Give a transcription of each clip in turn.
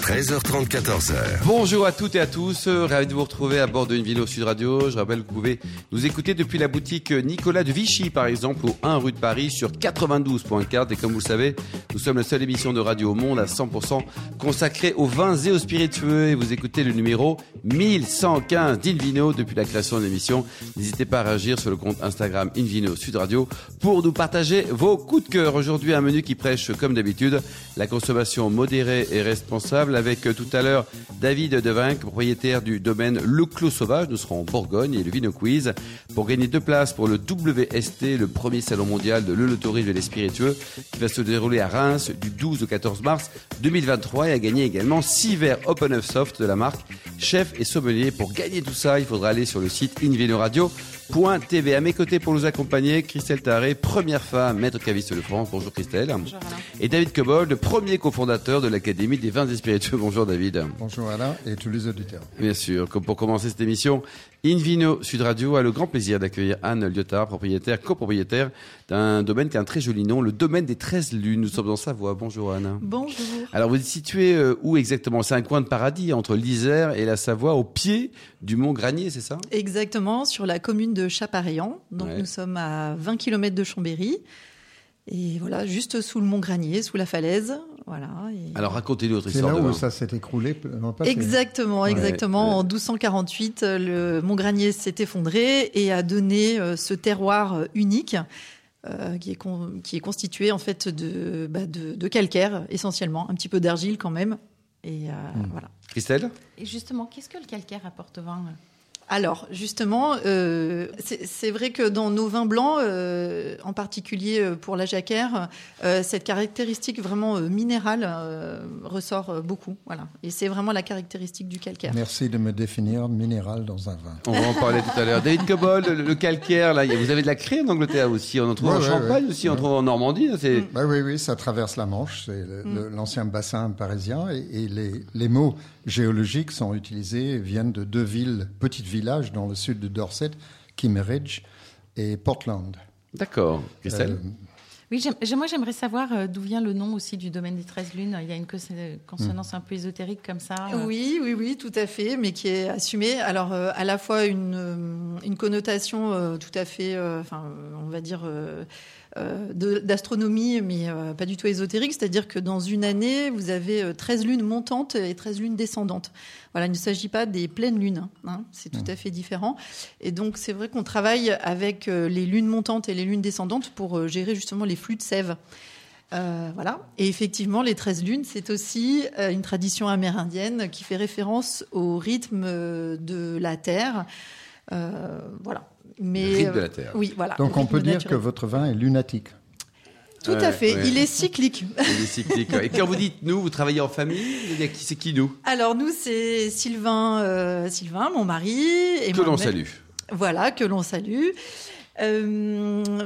13h30, 14h. Bonjour à toutes et à tous, ravi de vous retrouver à bord de Invino Sud Radio. Je rappelle que vous pouvez nous écouter depuis la boutique Nicolas de Vichy, par exemple, au 1 rue de Paris sur 92.4. Et comme vous le savez, nous sommes la seule émission de radio au monde à 100% consacrée aux vins et aux spiritueux. Et vous écoutez le numéro 1115 d'Invino depuis la création de l'émission. N'hésitez pas à réagir sur le compte Instagram Invino Sud Radio pour nous partager vos coups de cœur. Aujourd'hui, un menu qui prêche, comme d'habitude, la consommation modérée et responsable avec euh, tout à l'heure David Devinck, propriétaire du domaine Le Clos Sauvage. Nous serons en Bourgogne et le Vino Quiz pour gagner deux places pour le WST, le premier salon mondial de l'œnotourisme et des spiritueux qui va se dérouler à Reims du 12 au 14 mars 2023 et à gagner également six verres Open Up Soft de la marque Chef et Sommelier. Pour gagner tout ça, il faudra aller sur le site invinoradio.tv. À mes côtés pour nous accompagner, Christelle Taré, première femme, maître caviste de France. Bonjour Christelle. Bonjour Alain. Et David Cobold, premier cofondateur de l'Académie des vins et spiritueux. Bonjour David. Bonjour Alain et tous les auditeurs. Bien sûr, comme pour commencer cette émission, Invino Sud Radio a le grand plaisir d'accueillir Anne Lyotard, propriétaire, copropriétaire d'un domaine qui a un très joli nom, le domaine des 13 lunes. Nous sommes en Savoie. Bonjour Anne. Bonjour. Alors vous êtes situé euh, où exactement? C'est un coin de paradis entre l'Isère et la Savoie, au pied du mont Granier, c'est ça? Exactement, sur la commune de Chaparéan. Donc Ouais. nous sommes à 20 km de Chambéry. Et voilà, juste sous le mont Granier, sous la falaise. Voilà. et- Alors racontez-nous votre C'est histoire là de où ça s'est écroulé. Exactement, exactement. ouais. En 1248, le Mont Granier s'est effondré et a donné euh, ce terroir euh, unique euh, qui, est con- qui est constitué en fait de, bah, de, de calcaire essentiellement, un petit peu d'argile quand même. Et euh, voilà. Christelle? Et justement, qu'est-ce que le calcaire apporte au vin? Alors, justement, euh, c'est vrai que dans nos vins blancs, euh, en particulier euh, pour la jacquère, euh, cette caractéristique vraiment euh, minérale euh, ressort euh, beaucoup. Voilà. Et c'est vraiment la caractéristique du calcaire. Merci de me définir minéral dans un vin. On va en parler tout à l'heure. David Cobold, le, le calcaire, là, vous avez de la craie en Angleterre aussi. On en trouve Ouais, en ouais, Champagne ouais. aussi, on en trouve en Normandie. hein, Bah oui, oui, ça traverse la Manche, c'est le- l'ancien bassin parisien, et, et les, les mots géologiques sont utilisés, viennent de deux villes, petits villages dans le sud de Dorset, Kimmeridge et Portland. D'accord. Christelle Euh, Oui, moi j'aimerais savoir euh, d'où vient le nom aussi du domaine des 13 lunes. Il y a une cons- consonance un peu ésotérique comme ça. euh. Oui, oui, oui, tout à fait, mais qui est assumée. Alors, à la fois une, une connotation tout à fait, enfin, on va dire, d'astronomie, mais euh, pas du tout ésotérique. C'est-à-dire que dans une année, vous avez euh, 13 lunes montantes et 13 lunes descendantes. Voilà, il ne s'agit pas des pleines lunes, hein, c'est tout à fait différent. Et donc, c'est vrai qu'on travaille avec euh, les lunes montantes et les lunes descendantes pour euh, gérer justement les flux de sève. Euh, voilà. Et effectivement, les 13 lunes, c'est aussi euh, une tradition amérindienne qui fait référence au rythme euh, de la Terre. Euh, voilà. Mais, Le rythme de euh, la Terre. Oui, voilà. donc on peut dire naturel. que votre vin est lunatique. Tout Ouais, à fait. ouais. Il est cyclique. Il est cyclique. Et quand vous dites nous, vous travaillez en famille il y a qui- C'est qui nous? Alors, nous, c'est Sylvain, euh, Sylvain, mon mari. Et Que l'on salue. Voilà, que l'on salue. Euh,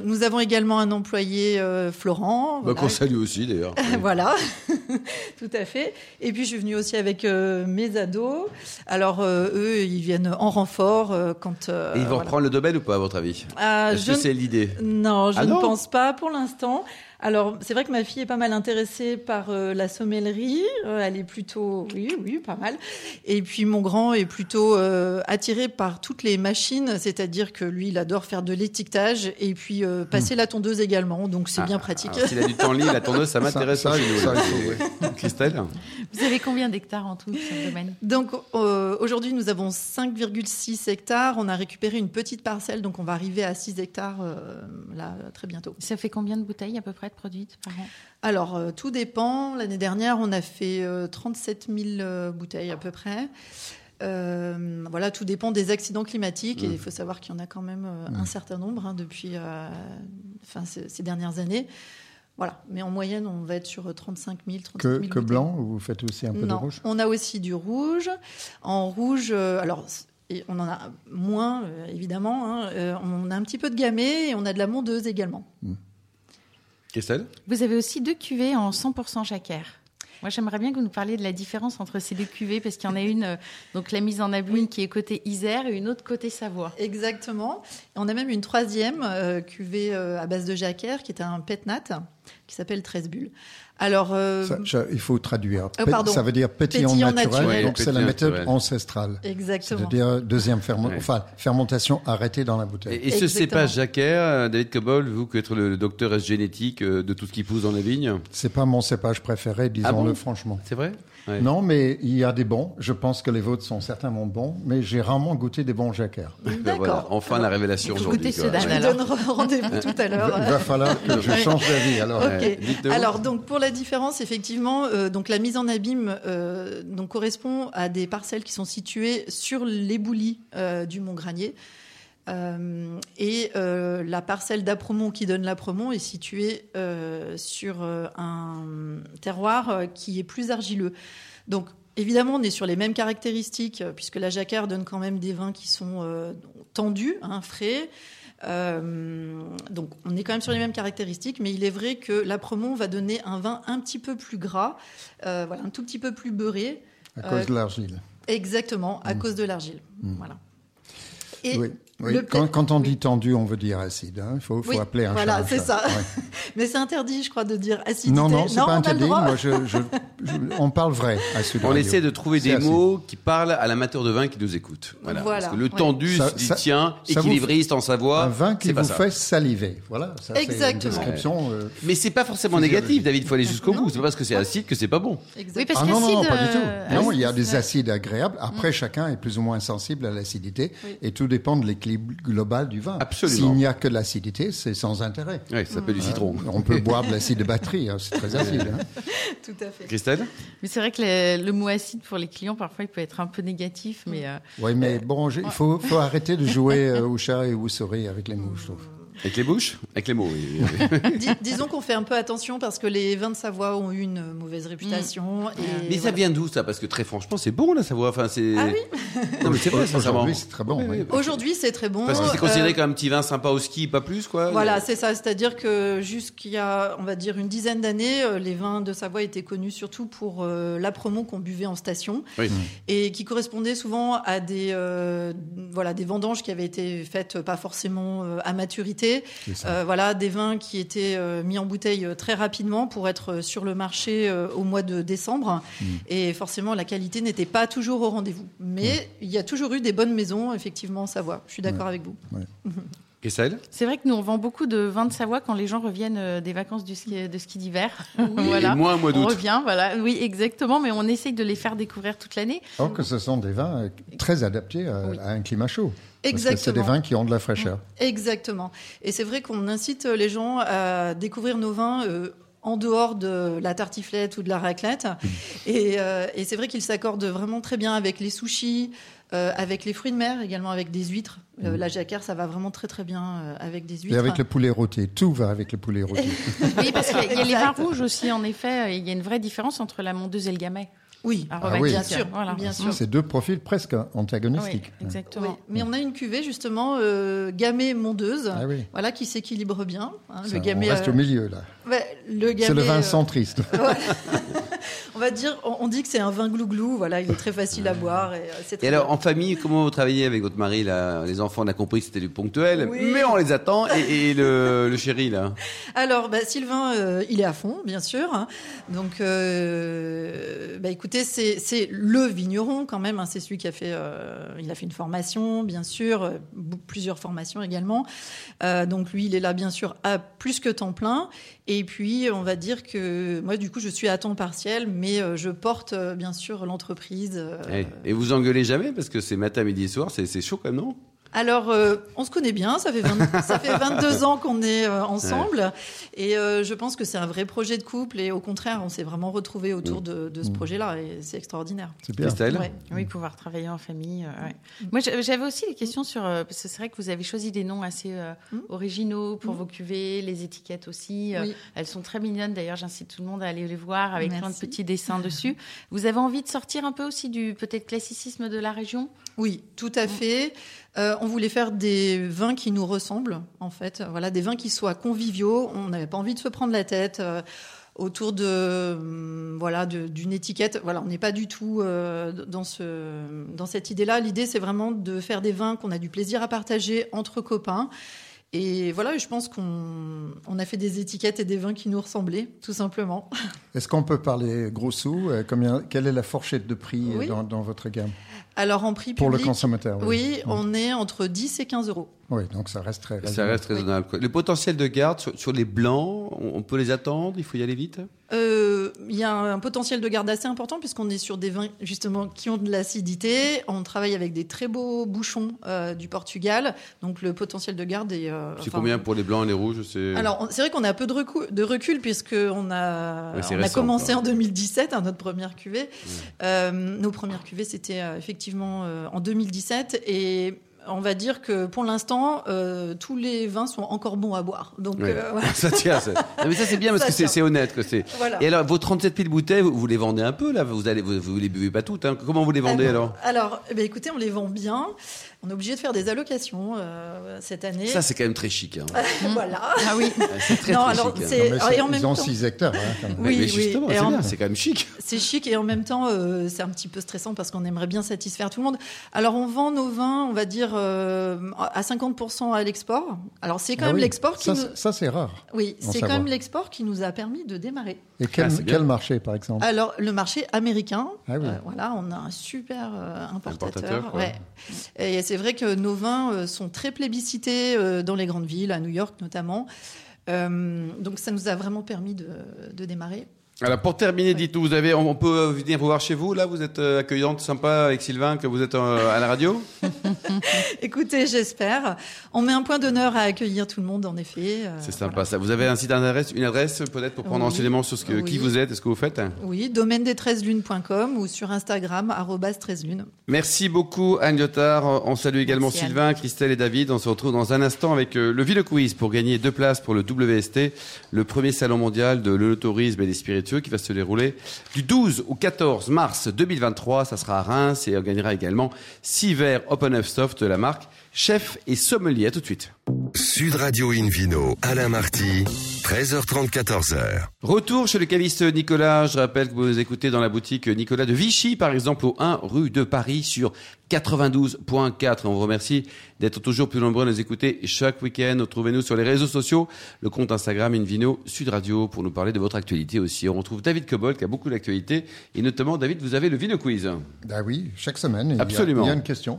nous avons également un employé, euh, Florent. Bah, voilà, Qu'on salue aussi d'ailleurs. voilà, tout à fait. Et puis je suis venue aussi avec euh, mes ados. Alors euh, eux, ils viennent en renfort euh, quand. euh, Et ils vont voilà. reprendre le domaine ou pas à votre avis? Ah, Est-ce je que c'est l'idée? Non, je Ah ne pense pas pour l'instant. Alors, c'est vrai que ma fille est pas mal intéressée par euh, la sommellerie. Euh, elle est plutôt, oui, oui, pas mal. Et puis mon grand est plutôt euh, attiré par toutes les machines, c'est-à-dire que lui, il adore faire de l'étiquetage et puis euh, passer la tondeuse également. Donc c'est Ah, bien pratique. S'il a du temps libre, la tondeuse, ça m'intéresse Ça- nous, ça, faut, Christelle Vous avez combien d'hectares en tout sur le domaine? Donc euh, aujourd'hui, nous avons 5,6 hectares. On a récupéré une petite parcelle, donc on va arriver à 6 hectares euh, là très bientôt. Ça fait combien de bouteilles à peu près? Par an Alors euh, tout dépend. L'année dernière, on a fait euh, 37 000 euh, bouteilles à peu près. Euh, voilà, tout dépend des accidents climatiques et il faut savoir qu'il y en a quand même euh, un certain nombre hein, depuis euh, enfin, ces, ces dernières années. Voilà, mais en moyenne, on va être sur 35 000, 37 Que, 000 que bouteilles. blanc, ou vous faites aussi un peu de rouge? on a aussi du rouge. En rouge, euh, alors et on en a moins euh, évidemment. hein. Euh, on a un petit peu de gamay et on a de la mondeuse également. Christelle Vous avez aussi deux cuvées en 100% jacquère. Moi, j'aimerais bien que vous nous parliez de la différence entre ces deux cuvées, parce qu'il y en a une, euh, donc la mise en abîme qui est côté Isère et une autre côté Savoie. Exactement. Et on a même une troisième euh, cuvée euh, à base de jacquère qui est un petnat. qui s'appelle 13 bulles. Alors, euh, Ça, je- il faut traduire. Euh, pardon. ça veut dire pétillant, Pétillant naturel. naturel. Donc c'est la méthode naturel. ancestrale. exactement. C'est-à-dire deuxième ferme- Ouais. enfin, fermentation arrêtée dans la bouteille. Et, et ce cépage jacquère, euh, David Cobol, vous qui êtes le, docteur génétique euh, de tout ce qui pousse dans la vigne, C'est pas mon cépage préféré, disons-le Ah bon? franchement. c'est vrai? Ouais. Non, mais il y a des bons. Je pense que les vôtres sont certainement bons, mais j'ai rarement goûté des bons jacquers. Ben D'accord. voilà, enfin la révélation aujourd'hui. Je vous donne rendez-vous tout à l'heure. il va falloir que je change d'avis. Alors. Alors donc pour la différence, effectivement, euh, donc la mise en abîme euh, donc correspond à des parcelles qui sont situées sur l'éboulis euh, du Mont Granier. Euh, et euh, la parcelle d'Apremont qui donne l'Apremont est située euh, sur un terroir qui est plus argileux. Donc évidemment, on est sur les mêmes caractéristiques puisque la jacquard donne quand même des vins qui sont tendus, hein, frais. Donc on est quand même sur les mêmes caractéristiques, mais il est vrai que l'Apremont va donner un vin un petit peu plus gras, voilà, un tout petit peu plus beurré. à cause de l'argile. Exactement, à cause de l'argile. Mm. Voilà. Et Oui. Oui. le Quand, on dit tendu, on veut dire acide. hein. Il faut, faut Oui, appeler un voilà, chat un c'est ça. Ouais. Mais c'est interdit, je crois, de dire acidité. Non, non, c'est pas interdit. droit. Moi, je, je- je- on parle vrai à On Radio. essaie de trouver des acide. mots qui parlent à l'amateur de vin qui nous écoute. Voilà. Voilà, Parce que le tendu Ça- se dit ça- tiens, ça vous équilibriste en Savoie. Un vin qui pas vous ça. fait saliver. Voilà, ça c'est une Exactement. description. euh, Mais c'est pas forcément négatif, David. Il faut aller jusqu'au bout. C'est pas parce que c'est acide que c'est pas bon. Exact. Oui, parce Ah non, non, non, pas du tout. euh, Non, il y a acide, des acides agréables. Après, chacun est plus ou moins sensible à l'acidité. Et tout dépend de l'équilibre global du vin. Absolument. S'il n'y a que l'acidité, c'est sans intérêt. Oui, ça s'appelle du citron. On peut boire de l'acide de batterie, hein, c'est très acide. hein. Tout à fait. Christelle? Mais c'est vrai que le, le mot acide pour les clients, parfois, il peut être un peu négatif, mais euh, Oui, mais bon, je- il faut, faut arrêter de jouer euh, au chat et au souris avec les mots, je trouve. Avec les bouches Avec les mots, oui. oui. Dis- disons qu'on fait un peu attention parce que les vins de Savoie ont eu une mauvaise réputation. Et Mais ça vient d'où ça? Parce que très franchement, c'est bon la Savoie. Enfin, c'est. Ah oui Non, mais c'est vrai, sincèrement. Aujourd'hui, c'est très bon. Oui, oui. oui. Aujourd'hui, c'est très bon. Parce que c'est considéré Euh, comme un petit vin sympa au ski, pas plus, quoi. Voilà, c'est ça. C'est-à-dire que jusqu'il y a, on va dire, une dizaine d'années, euh, les vins de Savoie étaient connus surtout pour euh, l'apremont qu'on buvait en station Oui. et qui correspondait souvent à des, euh, voilà, des vendanges qui avaient été faites pas forcément à maturité. Euh, voilà, des vins qui étaient euh, mis en bouteille euh, très rapidement pour être sur le marché au mois de décembre. Mm. Et forcément, la qualité n'était pas toujours au rendez-vous. Mais il y a toujours eu des bonnes maisons, effectivement, en Savoie. Je suis d'accord avec vous. Christelle c'est vrai que nous, on vend beaucoup de vins de Savoie quand les gens reviennent euh, des vacances du ski, de ski d'hiver. Et moi, un mois On d'août. revient, voilà. Oui, exactement, mais on essaye de les faire découvrir toute l'année. Or que ce sont des vins euh, très adaptés à, Oui. à un climat chaud. Que c'est des Exactement. vins qui ont de la fraîcheur. Exactement. Et c'est vrai qu'on incite les gens à découvrir nos vins. euh, en dehors de la tartiflette ou de la raclette. Et, euh, et c'est vrai qu'ils s'accordent vraiment très bien avec les sushis, euh, avec les fruits de mer, également avec des huîtres. Euh, la jacquard, ça va vraiment très très bien euh, avec des huîtres. Et avec le poulet rôti. Tout va avec le poulet rôti. Oui, parce qu'il y a- il y a les vins rouges aussi, en effet. Il y a une vraie différence entre la mondeuse et le gamay. Oui, Ah oui. bien sûr, Voilà. bien sûr. C'est deux profils presque Oui, antagonistiques. exactement. Oui. Mais on a une cuvée justement euh, gamay mondeuse, Ah oui. voilà qui s'équilibre bien. hein. Ça, le gamay, on reste euh, au milieu là. ouais, le gamay. C'est le vin euh, centriste. On va dire, on, on dit que c'est un vin glouglou. Voilà, il est très facile à boire et euh, Et alors, bien. en famille, comment vous travaillez avec votre mari là? Les enfants, on a compris que c'était du ponctuel, Oui. mais on les attend. Et, et le, le chéri, là? Alors, bah, Sylvain, euh, il est à fond, bien sûr. hein. Donc, euh, bah, écoutez, c'est le vigneron quand même. hein. C'est celui qui a fait, il a fait une formation, bien sûr, plusieurs formations également. Donc, lui, il est là, bien sûr, à plus que temps plein. Et puis, on va dire que moi, du coup, je suis à temps partiel, mais euh, je porte, euh, bien sûr, l'entreprise. euh, Et vous engueulez jamais Parce que c'est matin, midi soir, c'est chaud quand même, non? Alors, euh, on se connaît bien, ça fait, 20 ça fait 22 ans qu'on est euh, ensemble, et euh, je pense que c'est un vrai projet de couple, et au contraire, on s'est vraiment retrouvés autour de, de ce projet-là, et c'est extraordinaire. C'est bien. Christelle Ouais. Oui, pouvoir travailler en famille. euh, ouais. Moi, j'a- j'avais aussi des questions sur. euh, parce que c'est vrai que vous avez choisi des noms assez euh, Mm. originaux pour Mm. vos cuvées, les étiquettes aussi. euh, Oui. Elles sont très mignonnes. D'ailleurs, j'incite tout le monde à aller les voir avec plein de petits dessins dessus. Vous avez envie de sortir un peu aussi du peut-être classicisme de la région? Oui, tout à fait. Euh, on voulait faire des vins qui nous ressemblent, en fait. Voilà, des vins qui soient conviviaux. On n'avait pas envie de se prendre la tête. euh, autour de hum, voilà d'une étiquette voilà on n'est pas du tout euh, dans ce dans cette idée là l'idée c'est vraiment de faire des vins qu'on a du plaisir à partager entre copains Et voilà, je pense qu'on on a fait des étiquettes et des vins qui nous ressemblaient, tout simplement. Est-ce qu'on peut parler gros sous combien, Quelle est la fourchette de prix Oui. dans, dans votre gamme? Alors en prix Pour le public, consommateur, oui. oui, on est entre 10 et 15 euros. Oui, donc ça reste très Ça raisonnable. reste raisonnable. Le potentiel de garde sur, sur les blancs, on, on peut les attendre Il faut y aller vite? Euh, Il y a un potentiel de garde assez important puisqu'on est sur des vins justement qui ont de l'acidité. On travaille avec des très beaux bouchons euh, du Portugal, donc le potentiel de garde est. euh, C'est enfin, combien pour les blancs et les rouges? C'est... Alors, c'est vrai qu'on a un peu de recul, de recul puisqu'on a, Ouais, on a commencé quoi. en 2017, hein, notre première cuvée. Euh, nos premières cuvées, c'était euh, effectivement euh, en 2017. Et on va dire que pour l'instant, euh, tous les vins sont encore bons à boire. Donc, Ouais. euh, voilà. ça tient. ça. Non, mais ça c'est bien parce Ça que c'est, honnête. Que c'est... Voilà. Et alors, vos 37 000 bouteilles, vous, vous les vendez un peu là? Vous allez, vous, vous les buvez pas toutes. hein Comment vous les vendez alors Alors, eh ben, écoutez, on les vend bien. On est obligé de faire des allocations euh, cette année. Ça c'est quand même très chic. Hein. voilà. Ah oui. C'est très, Non, très alors, chic. hein. Non, et en ils même ont temps- 6 hectares. hein, quand même. Oui, mais oui. justement, Et c'est en- bien, c'est quand même chic. C'est chic et en même temps, euh, c'est un petit peu stressant parce qu'on aimerait bien satisfaire tout le monde. Alors, on vend nos vins, on va dire, euh, à 50% à l'export. Alors, c'est quand Ah même oui. l'export qui Ça, nous... c'est- ça, c'est rare. Oui, c'est quand même l'export qui nous a permis de démarrer. Et quel, Ah, quel marché, par exemple? Alors, le marché américain, Ah oui. euh, voilà, on a un super euh, importateur. Importateur, ouais. Et c'est vrai que nos vins euh, sont très plébiscités euh, dans les grandes villes, à New York notamment. Euh, donc, ça nous a vraiment permis de, de démarrer. Alors pour terminer, dites-nous, vous avez, on peut venir vous voir chez vous là Vous êtes euh, accueillante, sympa avec Sylvain, que vous êtes euh, à la radio Écoutez, j'espère. On met un point d'honneur à accueillir tout le monde, en effet. euh, C'est sympa voilà. ça. Vous avez un site internet, une adresse peut-être pour prendre Oui. renseignement sur ce que, qui vous êtes et ce que vous faites? Oui, domaine des 13 lunes.com ou sur Instagram, arrobas 13 lunes. Merci beaucoup Anne Lyotard. On salue également Merci, Anne. Sylvain, Christelle et David. On se retrouve dans un instant avec le Ville Quiz pour gagner deux places pour le WST, le premier salon mondial de l'autorisme et des qui va se dérouler du 12 au 14 mars 2023. Ça sera à Reims et on gagnera également six verres Open Up Soft de la marque Chef et Sommelier. À tout de suite. Sud Radio Invino, Alain Marty, 13h30, 14h. Retour chez le caviste Nicolas. Je rappelle que vous nous écoutez dans la boutique Nicolas de Vichy, par exemple, au 1 rue de Paris sur 92.4. On vous remercie d'être toujours plus nombreux à nous écouter chaque week-end. Retrouvez-nous sur les réseaux sociaux, le compte Instagram Invino Sud Radio pour nous parler de votre actualité aussi. On retrouve David Cobol qui a beaucoup d'actualité et notamment, David, vous avez le Vino Quiz. Ah oui, chaque semaine, il y a- Absolument. Il, y a, une question.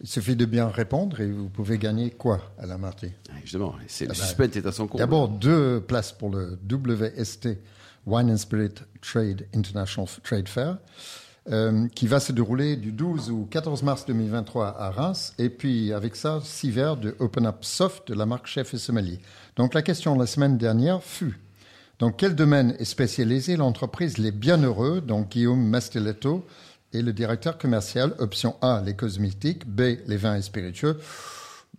Il suffit de bien répondre et vous pouvez gagner quoi à la Marty? Ah, Justement, c'est, le Ah bah, suspense est à son compte. D'abord, deux places pour le WST Wine and Spirit Trade International Trade Fair, euh, qui va se dérouler du 12 au 14 mars 2023 à Reims. Et puis, avec ça, six verres de Open Up Soft de la marque Chef et Sommelier. Donc, la question la semaine dernière fut dans quel domaine est spécialisée l'entreprise Les Bienheureux, donc Guillaume Mastelletto et le directeur commercial. Option A, les cosmétiques. B, les vins et spiritueux.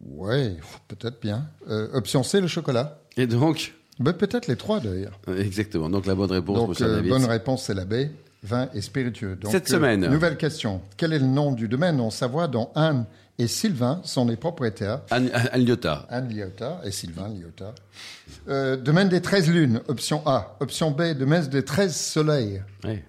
Ouais, peut-être bien. Euh, option C, le chocolat. Et donc, Ben, peut-être les trois d'ailleurs. exactement. Donc la bonne réponse, Donc, euh, bonne réponse, c'est la B, vin et spiritueux. Donc, Cette euh, semaine. Nouvelle question. Quel est le nom du domaine en Savoie dont Anne et Sylvain sont les propriétaires Anne, Anne Lyotard. Anne Lyotard et Sylvain Lyotard. Euh, domaine des 13 lunes, option A. Option B, domaine des 13 soleils. Ouais.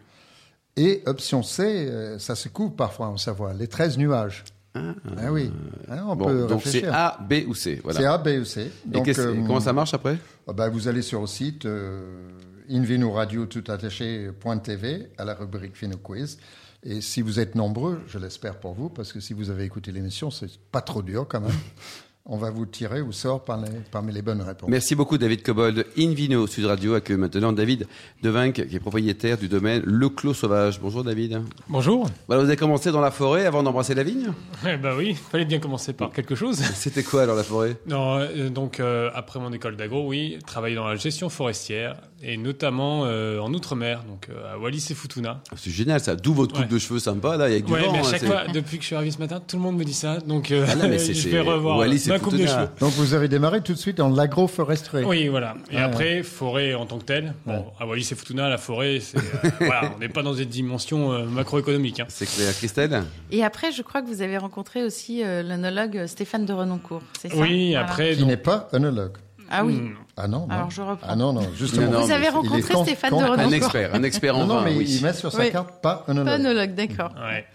Et option C, euh, ça se coupe parfois en Savoie, les 13 nuages. Ah, oui, Ah, on Bon, peut donc c'est. A, B ou C. Voilà. C'est A, B ou C. Et Donc, euh, comment ça marche après Ah bah, vous allez sur le site euh, Invino Radio tout attaché.tv à la rubrique Fino Quiz. Et si vous êtes nombreux, je l'espère pour vous, parce que si vous avez écouté l'émission, c'est pas trop dur quand même. On va vous tirer au sort par les- parmi les bonnes réponses. Merci beaucoup David Cobold. Invino Sud Radio accueille maintenant David Devinck, qui est propriétaire du domaine Le Clos Sauvage. Bonjour David. Bonjour. Voilà, vous avez commencé dans la forêt avant d'embrasser la vigne? Eh ben oui, fallait bien commencer par quelque chose. C'était quoi alors la forêt? Non, euh, donc euh, après mon école d'agro, oui, travailler dans la gestion forestière et notamment euh, en outre-mer, donc euh, à Wallis et Futuna. C'est génial ça, d'où votre coupe Ouais. de cheveux sympa là, avec du Ouais, vent. mais à hein, chaque fois, depuis que je suis arrivé ce matin, tout le monde me dit ça, donc euh, Ah non, mais c'est- je vais revoir Wallis et ma coupe de Futuna. cheveux. Donc vous avez démarré tout de suite dans l'agroforesterie. Oui, voilà. Et Ah, après, forêt en tant que telle. Bon, à Wallis et Futuna, la forêt, c'est euh, voilà, on n'est pas dans des dimensions euh, macroéconomiques. hein. C'est clair, Christelle Et après, je crois que vous avez rencontré aussi euh, l'œnologue Stéphane de Renoncourt. C'est ça? Oui, Voilà. après, Qui donc- n'est pas œnologue. Ah oui. Hmm. Ah non, non. Alors je reprends. Ah non, non, justement. Non, non, Vous avez rencontré con- Stéphane de Un expert, un expert en Non, non, vin, mais oui. il met sur sa Oui. carte pas œnologue. Pas œnologue, d'accord. Ouais.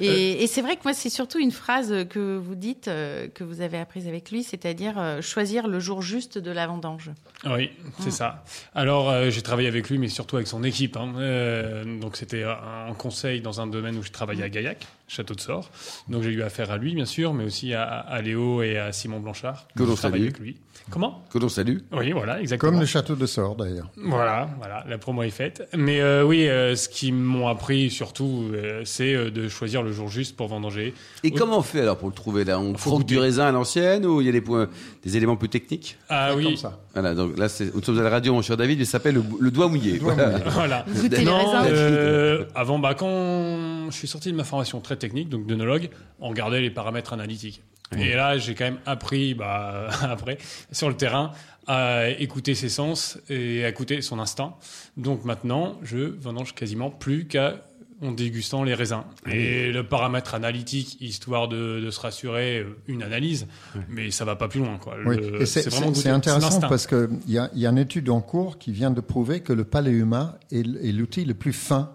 Et, et c'est vrai que moi, c'est surtout une phrase que vous dites, euh, que vous avez apprise avec lui, c'est-à-dire euh, choisir le jour juste de la vendange. Oui, c'est ça. Alors, euh, j'ai travaillé avec lui, mais surtout avec son équipe. hein. Euh, donc, c'était un un conseil dans un domaine où je travaillais à Gaillac, Château de Sort. Donc, j'ai eu affaire à lui, bien sûr, mais aussi à, à Léo et à Simon Blanchard. Que l'on salue. avec lui. Comment Que l'on salue. Oui, voilà, exactement. Comme le château de Sort, d'ailleurs. Voilà, voilà, la promo est faite. Mais euh, oui, euh, ce qu'ils m'ont appris surtout, euh, c'est euh, de choisir le jour juste pour vendanger. Et comment on fait alors pour le trouver là? On croque du raisin à l'ancienne ou il y a des, points, des éléments plus techniques? Ah Comme oui, ça. Voilà, donc là, c'est- nous sommes à la radio, mon cher David, il s'appelle le, le doigt mouillé. doigt Voilà. mouillé. voilà. Vous goûtez les Non, euh, avant, bah, quand je suis sorti de ma formation très technique, donc d'œnologue, on regardait les paramètres analytiques. Et là, j'ai quand même appris, bah, après, sur le terrain, à écouter ses sens et à écouter son instinct. Donc maintenant, je vendange quasiment plus qu'à en dégustant les raisins. Et le paramètre analytique, histoire de, de se rassurer, euh, une analyse, mais ça va pas plus loin. Quoi. Oui, Le- et c'est vraiment intéressant parce qu'il y a, il y a une étude en cours qui vient de prouver que le palais humain est, l'outil le plus fin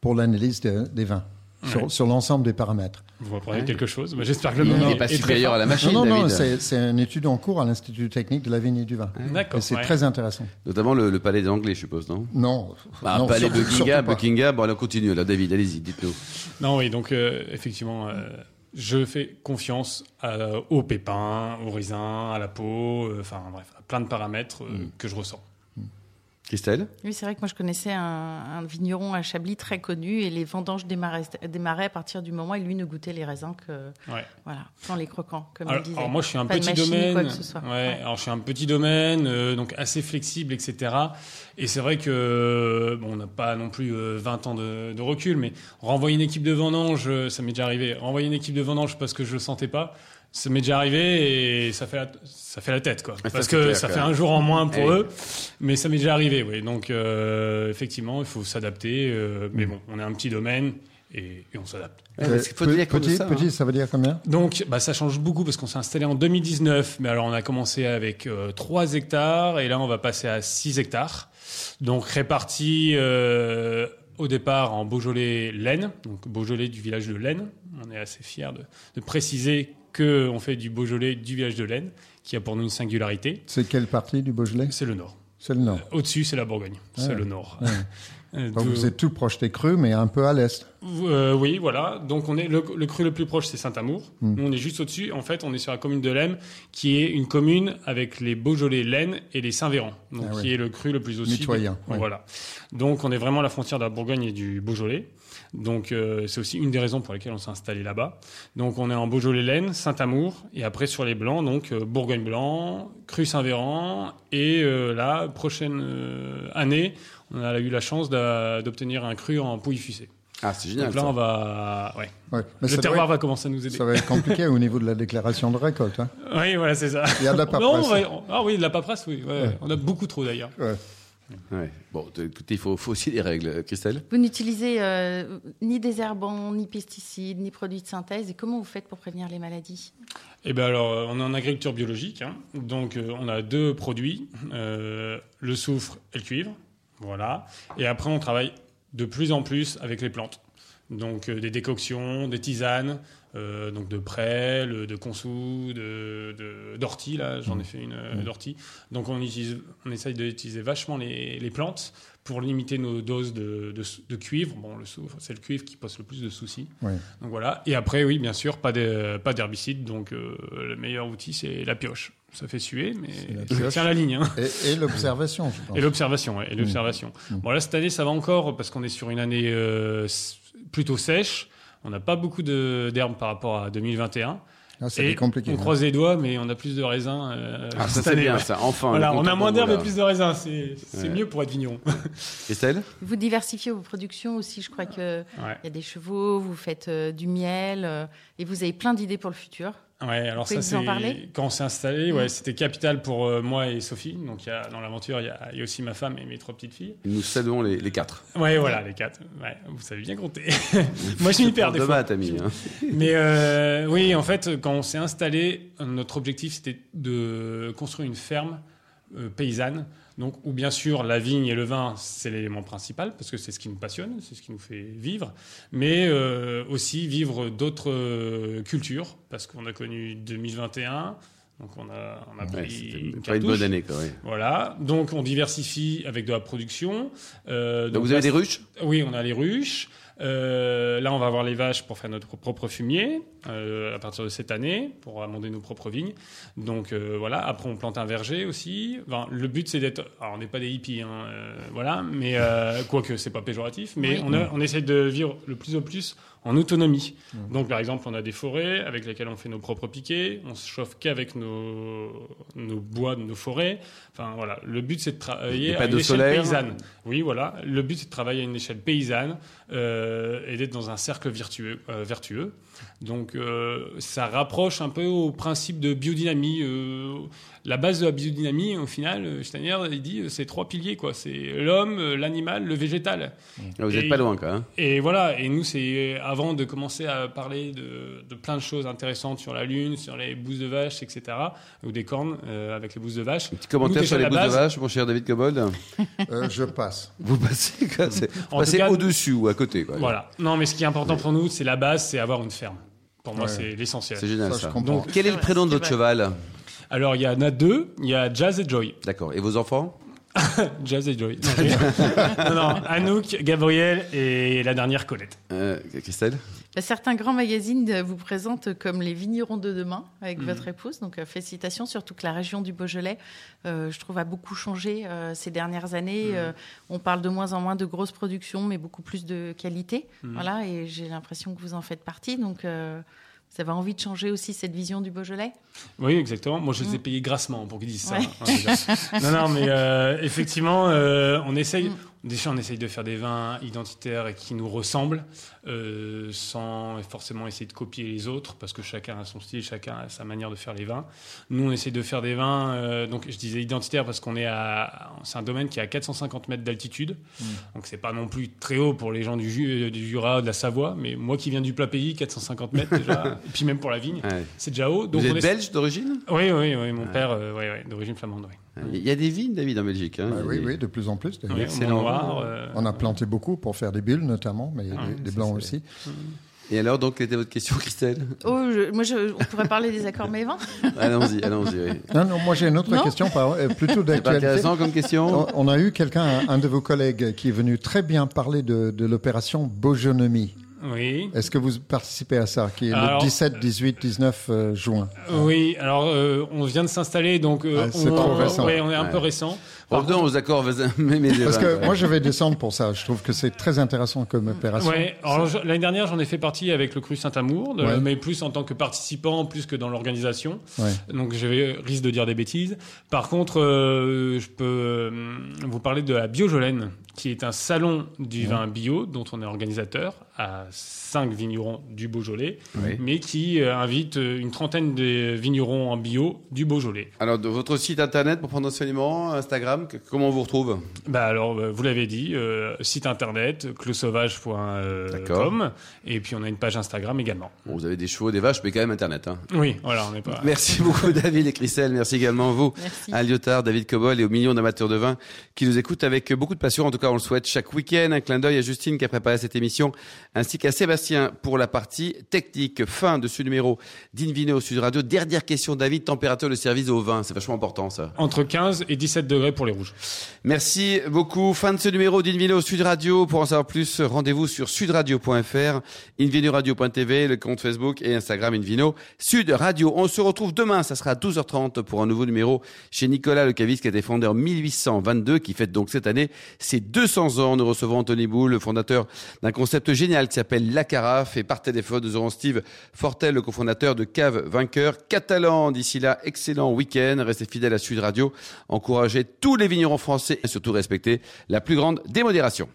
pour l'analyse de- des vins, sur, Ouais. sur l'ensemble des paramètres. Vous apprenez Ouais. quelque chose? Mais J'espère que le Il moment n'est pas supérieur à la machine, non, non, non, David. c'est c'est une étude en cours à l'Institut technique de la vigne et du vin. D'accord. C'est ouais. très intéressant. Notamment le, le palais des Anglais, je suppose, non? Non, bah, non, Palais Buckingham. Buckingham. Bon, alors continue, là, David, allez-y, dites-nous. Non, oui, donc euh, effectivement, euh, je fais confiance à- aux pépins, aux raisins, à la peau, euh, enfin bref, à plein de paramètres euh, Mm. que je ressens. Christelle Oui, c'est vrai que moi, je connaissais un, un vigneron à Chablis très connu et les vendanges démarraient, démarraient à partir du moment où lui ne goûtait les raisins que, Ouais. voilà, sans les croquants, comme Alors, il disait. alors moi, je suis un Pas petit domaine. quoi que ce soit. Ouais, Ouais. Alors, je suis un petit domaine, euh, donc assez flexible, etc. Et c'est vrai que bon, on n'a pas non plus euh, 20 ans de, de recul, mais renvoyer une équipe de vendange, euh, ça m'est déjà arrivé. Renvoyer une équipe de vendange parce que je le sentais pas. Ça m'est déjà arrivé et ça fait la, ça fait la tête quoi. ça, Parce que clair, ça fait un jour en moins pour Eh eux, mais ça m'est déjà arrivé. Oui. Donc euh, effectivement, il faut s'adapter. euh, mais bon, on est un petit domaine et, et on s'adapte. Ouais, dire comme petit, ça, petit, hein. ça veut dire combien? Donc, bah, ça change beaucoup parce qu'on s'est installé en 2019. Mais alors, on a commencé avec euh, 3 hectares et là, on va passer à 6 hectares. Donc, répartis euh, au départ en Beaujolais-Laine. Donc, Beaujolais du village de Laine. On est assez fiers de, de préciser qu'on fait du Beaujolais du village de Laine, qui a pour nous une singularité. C'est quelle partie du Beaujolais? C'est le nord. C'est le nord. Au-dessus, c'est la Bourgogne. C'est Ouais. le nord. Ouais. Euh, Donc vous êtes tout proche des crues, mais un peu à l'est. Euh, oui, voilà. Donc on est le, le cru le plus proche, c'est Saint-Amour. Mm. Nous, on est juste au-dessus. En fait, on est sur la commune de Lemme, qui est une commune avec les Beaujolais, l'Aisne et les Saint-Véran, donc Ah ouais. qui est le cru le plus au sud. Mitoyen, ouais. Voilà. Donc on est vraiment à la frontière de la Bourgogne et du Beaujolais. Donc euh, c'est aussi une des raisons pour lesquelles on s'est installé là-bas. Donc on est en Beaujolais-Laine, Saint-Amour, et après sur les blancs, donc euh, Bourgogne-Blanc, Cru Saint-Véran, et euh, la prochaine euh, année, on a eu la chance d'obtenir un cru en Pouilly-Fussé. Ah, c'est génial. Donc là, ça. on va. Ouais. Ouais. Mais le terroir va commencer à nous aider. ça va être compliqué au niveau de la déclaration de récolte. hein. Oui, voilà, c'est ça. Il y a de la paperasse. va- Ah oui, de la paperasse, oui. ouais. Ouais. On a beaucoup trop d'ailleurs. Ouais. Bon, écoutez, il faut, faut aussi des règles, Christelle. Vous n'utilisez euh, ni désherbants, ni pesticides, ni produits de synthèse. Et comment vous faites pour prévenir les maladies? Eh bien alors, euh, on est en agriculture biologique, hein. donc euh, on a deux produits, euh, le soufre et le cuivre, voilà. Et après, on travaille de plus en plus avec les plantes, donc euh, des décoctions, des tisanes, euh, donc de prêle, de consou, de d'ortie, là, j'en ai fait une euh, d'ortie. Donc on utilise, on essaye d'utiliser vachement les, les plantes pour limiter nos doses de, de, de cuivre. Bon, le soufre, c'est le cuivre qui pose le plus de soucis. Donc voilà. Et après, oui, bien sûr, pas de- pas d'herbicide. Donc euh, le meilleur outil, c'est la pioche. Ça fait suer, mais ça tient la ligne. hein. Et, et l'observation. Et l'observation, ouais, et l'observation. Mmh. Bon là, cette année, ça va encore parce qu'on est sur une année euh, plutôt sèche. On n'a pas beaucoup de- d'herbes par rapport à 2021. Ah, c'est Et compliqué. on hein. croise les doigts, mais on a plus de raisins. euh, Ah, ça c'est bien, ouais. ça. Enfin. Voilà, on a moins d'herbes et plus de raisins. C'est c'est Ouais. mieux pour être vigneron. Christelle Vous diversifiez vos productions aussi. Je crois qu'il Ouais. y a des chevaux, vous faites euh, du miel euh, et vous avez plein d'idées pour le futur. Ouais, alors pouvez ça c'est quand on s'est installé, ouais, c'était capital pour euh, moi et Sophie. Donc il y a, dans l'aventure, il y, a, il y a aussi ma femme et mes trois petites filles. Nous saluons les, les quatre. Ouais, voilà les quatre. Ouais, vous savez bien compter. moi je m'y perds des de fois. ami. hein. Mais euh, oui, en fait, quand on s'est installé, notre objectif c'était de construire une ferme euh, paysanne. Donc, où bien sûr la vigne et le vin, c'est l'élément principal, parce que c'est ce qui nous passionne, c'est ce qui nous fait vivre, mais euh, aussi vivre d'autres euh, cultures, parce qu'on a connu 2021, donc on a, on a Ouais, pris une pas une bonne année, quoi. ouais. Voilà, donc on diversifie avec de la production. Euh, Donc, vous là, avez des ruches? Oui, on a les ruches. Euh, là, on va avoir les vaches pour faire notre propre fumier euh, à partir de cette année, pour amender nos propres vignes. Donc euh, voilà. Après, on plante un verger aussi. Enfin, le but, c'est d'être. Alors, on n'est pas des hippies, hein, voilà. Mais quoique, c'est pas péjoratif. Mais Oui. on, a- on essaie de vivre le plus au plus en autonomie. Donc, par exemple, on a des forêts avec lesquelles on fait nos propres piquets. On se chauffe qu'avec nos, nos bois de nos forêts. Enfin voilà. Le but, c'est de travailler à une échelle paysanne. Oui, voilà. Le but, c'est de travailler à une échelle paysanne euh, et d'être dans un cercle vertueux. euh, vertueux. Donc, euh, ça rapproche un peu au principe de biodynamie. La base de la biodynamie, au final, euh, Steiner, il dit, euh, c'est trois piliers, quoi. C'est l'homme, euh, l'animal, le végétal. Ah, Vous n'êtes pas loin, quoi. hein. Et voilà, et nous, c'est avant de commencer à parler de, de plein de choses intéressantes sur la Lune, sur les bousses de vache, etc., ou des cornes euh, avec les bousses de vache. Petit commentaire Nous, sur les la bousses de vache, mon cher David Cobold. Euh, je passe. Vous passez, quoi. c'est- Vous En passez au-dessus ou à côté, quoi. Voilà. Non, mais ce qui est important pour nous, c'est la base, c'est avoir une ferme. Pour moi, Ouais. c'est l'essentiel. C'est génial, Ça, ça. Donc, Quel est le prénom de votre cheval? Alors, il y en a deux. Il y a Jazz et Joy. D'accord. Et vos enfants Jazz et Joy. Non, non, non, Anouk, Gabriel et la dernière Colette. Euh, Christelle Bah, Certains grands magazines vous présentent comme les vignerons de demain avec Mhm. votre épouse. Donc, euh, félicitations, surtout que la région du Beaujolais, euh, je trouve, a beaucoup changé euh, ces dernières années. Euh, on parle de moins en moins de grosses productions, mais beaucoup plus de qualité. Mhm. Voilà, et j'ai l'impression que vous en faites partie. Donc, vous avez envie de changer aussi cette vision du Beaujolais? Oui, exactement. Moi, je les ai Mm. payés grassement pour qu'ils disent ça. Ouais. hein, non, non, mais euh, effectivement, euh, on essaye. Déjà, on essaye de faire des vins identitaires et qui nous ressemblent, euh, sans forcément essayer de copier les autres, parce que chacun a son style, chacun a sa manière de faire les vins. Nous, on essaye de faire des vins, euh, donc je disais identitaires parce qu'on est à, c'est un domaine qui est à 450 mètres d'altitude, donc c'est pas non plus très haut pour les gens du, du Jura, de la Savoie, mais moi qui viens du plat pays, 450 mètres déjà, et puis même pour la vigne, Ouais. c'est déjà haut. Donc Vous on êtes belge d'origine? Oui, oui, oui, mon père, euh, ouais, d'origine flamande, oui. Il y a des vignes, David, en Belgique. hein. Bah oui, des- oui, de plus en plus. Oui, Excellent. Mont-Noir, euh, On a planté beaucoup pour faire des bulles notamment, mais Ah, des, des blancs aussi. Et alors, donc, quelle était votre question, Christelle? Oh, je- moi, je- on pourrait parler des accords Mévin Allons-y, allons-y. oui. Non, non, moi j'ai une autre Non question, euh, plutôt d'actualité. intéressant comme question On on a eu quelqu'un, un, de vos collègues, qui est venu très bien parler de, de l'opération Beaujonomie. Oui. Est-ce que vous participez à ça, qui est Alors, le 17, 18, 19 euh, juin Oui, alors euh, on vient de s'installer, donc euh, Ah, c'est on, trop récent. ouais, on est un Ouais. peu récent. Revenons aux accords Parce que moi je vais descendre pour ça. Je trouve que c'est très intéressant comme opération. Ouais, alors je- l'année dernière, j'en ai fait partie avec le Cru Saint-Amour, de- Ouais. mais plus en tant que participant, plus que dans l'organisation. Ouais. Donc je vais- risque de dire des bêtises. Par contre, euh, je peux euh, vous parler de la Biojolaine, qui est un salon du vin bio dont on est organisateur à cinq vignerons du Beaujolais, Oui. mais qui euh, invite euh, une trentaine de vignerons en bio du Beaujolais. Alors, de votre site internet pour prendre enseignement, Instagram, que- comment on vous retrouve? Bah alors, euh, vous l'avez dit, euh, site internet closauvage.com et puis on a une page Instagram également. Bon, Vous avez des chevaux, des vaches, mais quand même internet. hein. Oui, voilà, on n'est pas. Merci beaucoup, David et Christelle. Merci également à vous. Merci. à Lyotard, David Cobol et aux millions d'amateurs de vin qui nous écoutent avec beaucoup de passion. En tout cas, on le souhaite chaque week-end. Un clin d'œil à Justine qui a préparé cette émission, ainsi qu'à Sébastien pour la partie technique. Fin de ce numéro d'Invino Sud Radio. Dernière question, David. Température de service au vin. C'est vachement important, ça. Entre 15 et 17 degrés pour les rouges. Merci beaucoup. Fin de ce numéro d'Invino Sud Radio. Pour en savoir plus, rendez-vous sur sudradio.fr, invinoradio.tv, le compte Facebook et Instagram Invino Sud Radio. On se retrouve demain, ça sera à 12h30 pour un nouveau numéro chez Nicolas Le Cavis qui a été fondé en 1822, qui fête donc cette année ses 200 ans. Nous recevons Anthony Boulle, le fondateur d'un concept génial qui s'appelle La Carafe et par téléphone, nous aurons Steve Fortel, le cofondateur de Cave Vainqueur Catalan. D'ici là, excellent week-end. Restez fidèles à Sud Radio. Encouragez tous les vignerons français et surtout respectez la plus grande démodération.